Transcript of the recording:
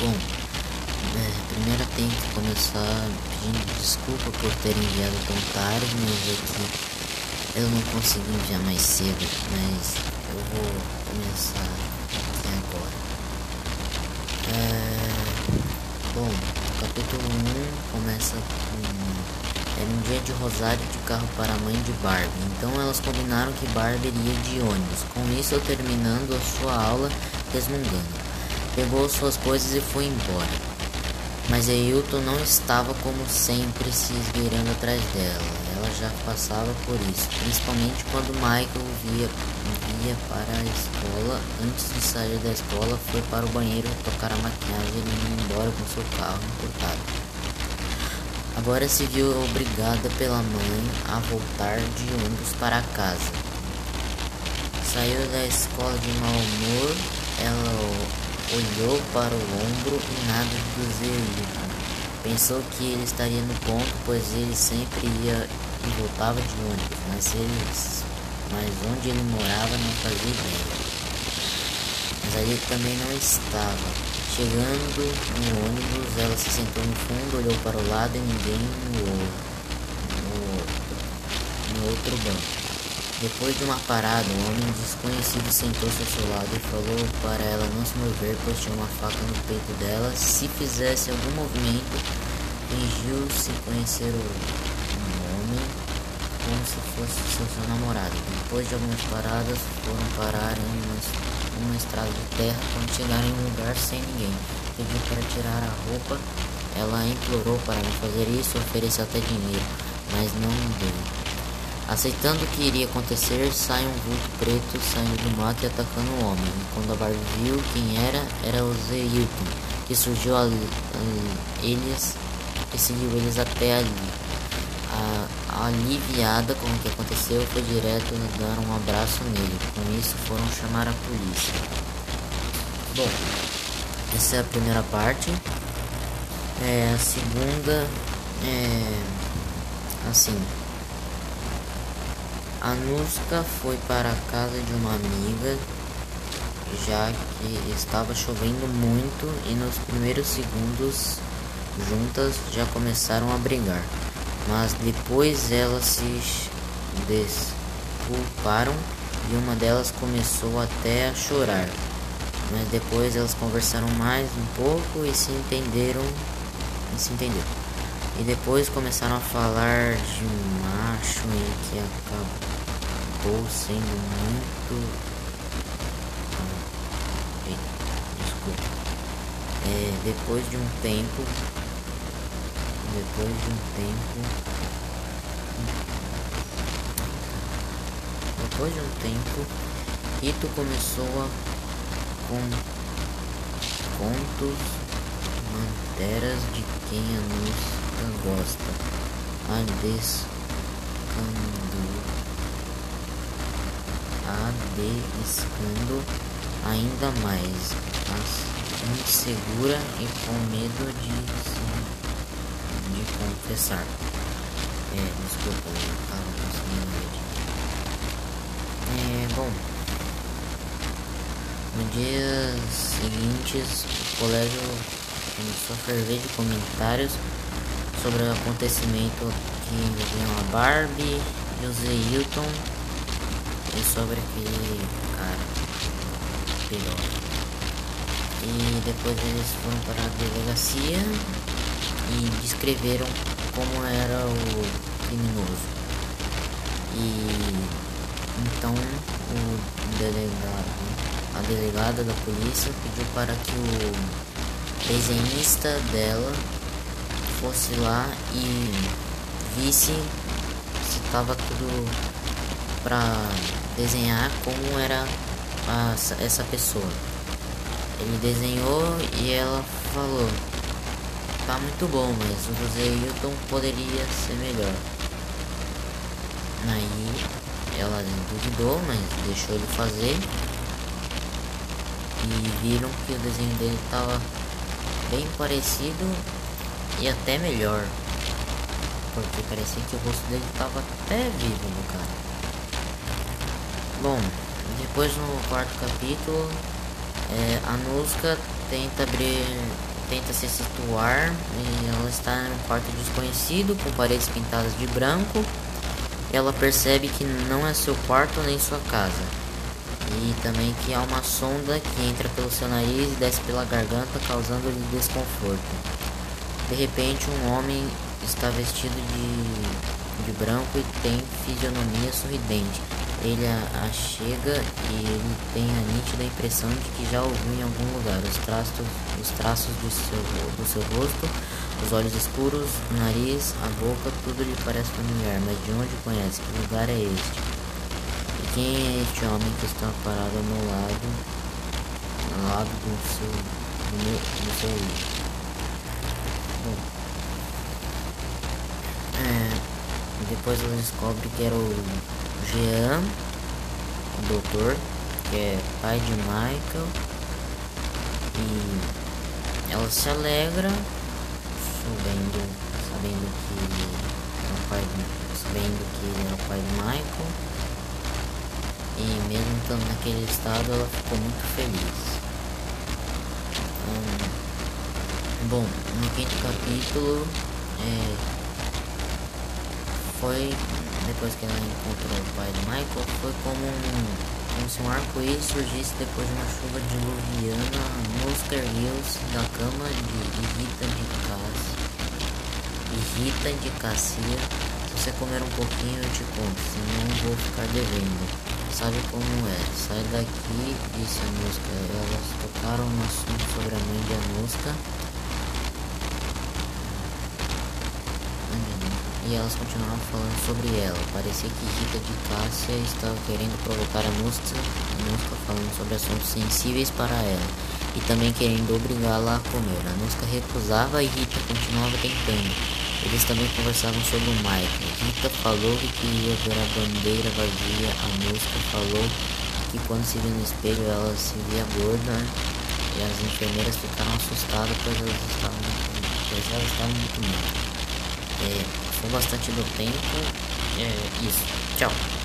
Bom, é, primeiro eu tenho que começar pedindo desculpa por ter enviado tão tarde, mas é que eu não consegui enviar mais cedo, mas eu vou começar aqui agora. É, bom, o capítulo 1 começa com. Era um dia de Rosário de carro para a mãe de Barbie, então elas combinaram que Barbie iria de ônibus, com isso terminando a sua aula resmungando. Pegou suas coisas e foi embora. Mas Ailton não estava como sempre se esgueirando atrás dela. Ela já passava por isso, principalmente quando Michael via, via para a escola. Antes de sair da escola, foi para o banheiro tocar a maquiagem e ir embora com seu carro importado. Agora se viu obrigada pela mãe a voltar de ônibus para casa. Saiu da escola de mau humor, ela olhou para o ombro e nada do Zerito. Pensou que ele estaria no ponto, pois ele sempre ia e voltava de ônibus, mas, ele, mas onde ele morava não fazia ideia. Mas ali também não estava. Chegando no ônibus, ela se sentou no fundo, olhou para o lado e ninguém no, no, no outro banco. Depois de uma parada, um homem desconhecido sentou-se ao seu lado e falou para ela não se mover, pois tinha uma faca no peito dela. Se fizesse algum movimento, fingiu-se conhecer o homem como se fosse seu, seu namorado. Depois de algumas paradas, foram parar em uma, uma estrada de terra. Quando chegaram em um lugar sem ninguém, pediu para tirar a roupa. Ela implorou para não fazer isso, ofereceu até dinheiro, mas não deu. Aceitando o que iria acontecer, sai um vulto preto saindo do mato e atacando o homem. Quando a Barbie viu quem era, era o Zeilton, que surgiu ali, eles e seguiu eles até ali. A, aliviada com o que aconteceu, foi direto dar um abraço nele. Com isso, foram chamar a polícia. Bom, essa é a primeira parte. É, a segunda é assim Anuska foi para a casa de uma amiga, já que estava chovendo muito e nos primeiros segundos juntas já começaram a brigar. Mas depois elas se desculparam e uma delas começou até a chorar. Mas depois elas conversaram mais um pouco e se entenderam e se entenderam. E depois começaram a falar de macho e que acabou sendo muito. desculpa. É, depois de um tempo. Depois de um tempo. Depois de um tempo, Rito começou a com contos manteras de quem a música gosta. A descando ainda mais, mas insegura e com medo de, de confessar. É, desculpa, eu tava conseguindo ver. É, bom. No dias seguintes, o colégio começou a ferver de comentários sobre o acontecimento que envolviam a Barbie e o Zeilton e sobre aquele cara piloto. E depois eles foram para a delegacia e descreveram como era o criminoso. E então o delegado, a delegada da polícia pediu para que o desenhista dela fosse lá e visse se estava tudo para desenhar como era a, essa pessoa. Ele desenhou e ela falou: Tá muito bom, mas o José Hilton poderia ser melhor. Aí ela duvidou, mas deixou ele fazer. E viram que o desenho dele estava bem parecido e até melhor. Porque parecia que o rosto dele estava até vivo no cara. Bom, depois no quarto capítulo, é, a Nuska tenta abrir tenta se situar e ela está em um quarto desconhecido com paredes pintadas de branco. Ela percebe que não é seu quarto nem sua casa. E também que há uma sonda que entra pelo seu nariz e desce pela garganta, causando-lhe desconforto. De repente, um homem está vestido de, de branco e tem fisionomia sorridente. Ele a, a chega e ele tem a nítida impressão de que já ouviu em algum lugar. Os traços, os traços do, seu, do seu rosto, os olhos escuros, o nariz, a boca, tudo lhe parece familiar. Mas de onde conhece? Que lugar é este? E quem é este homem que está parado ao meu lado, ao lado do seu, do, meu, do seu livro? Bom, é, depois ela descobre que era o Jean, o doutor, que é pai de Michael, e ela se alegra sabendo, sabendo que é o pai de, sabendo que ele é o pai de Michael. E mesmo estando naquele estado ela ficou muito feliz. Um, bom, no quinto capítulo é, foi depois que ela encontrou o pai de Michael, foi como, um, como se um arco-íris surgisse depois de uma chuva diluviana nos ergueu-se da cama de, de Rita de Cassia. De Rita de Cassia. Se você comer um pouquinho eu te conto, senão vou ficar devendo. Sabe como é? Sai daqui, disse a mosca. Elas tocaram no assunto sobre a mãe de a e elas continuavam falando sobre ela. Parecia que Rita de Cássia estava querendo provocar a Nusta, a falando sobre assuntos sensíveis para ela e também querendo obrigá-la a comer. A Nusta recusava e Rita continuava tentando. Eles também conversavam sobre o Michael. Rita falou que queria ver a bandeira vazia. A Nusta falou que quando se viu no espelho ela se via gorda e as enfermeiras ficaram assustadas pois elas estavam, pois elas estavam muito mal. É, foi bastante do tempo. É isso. Tchau.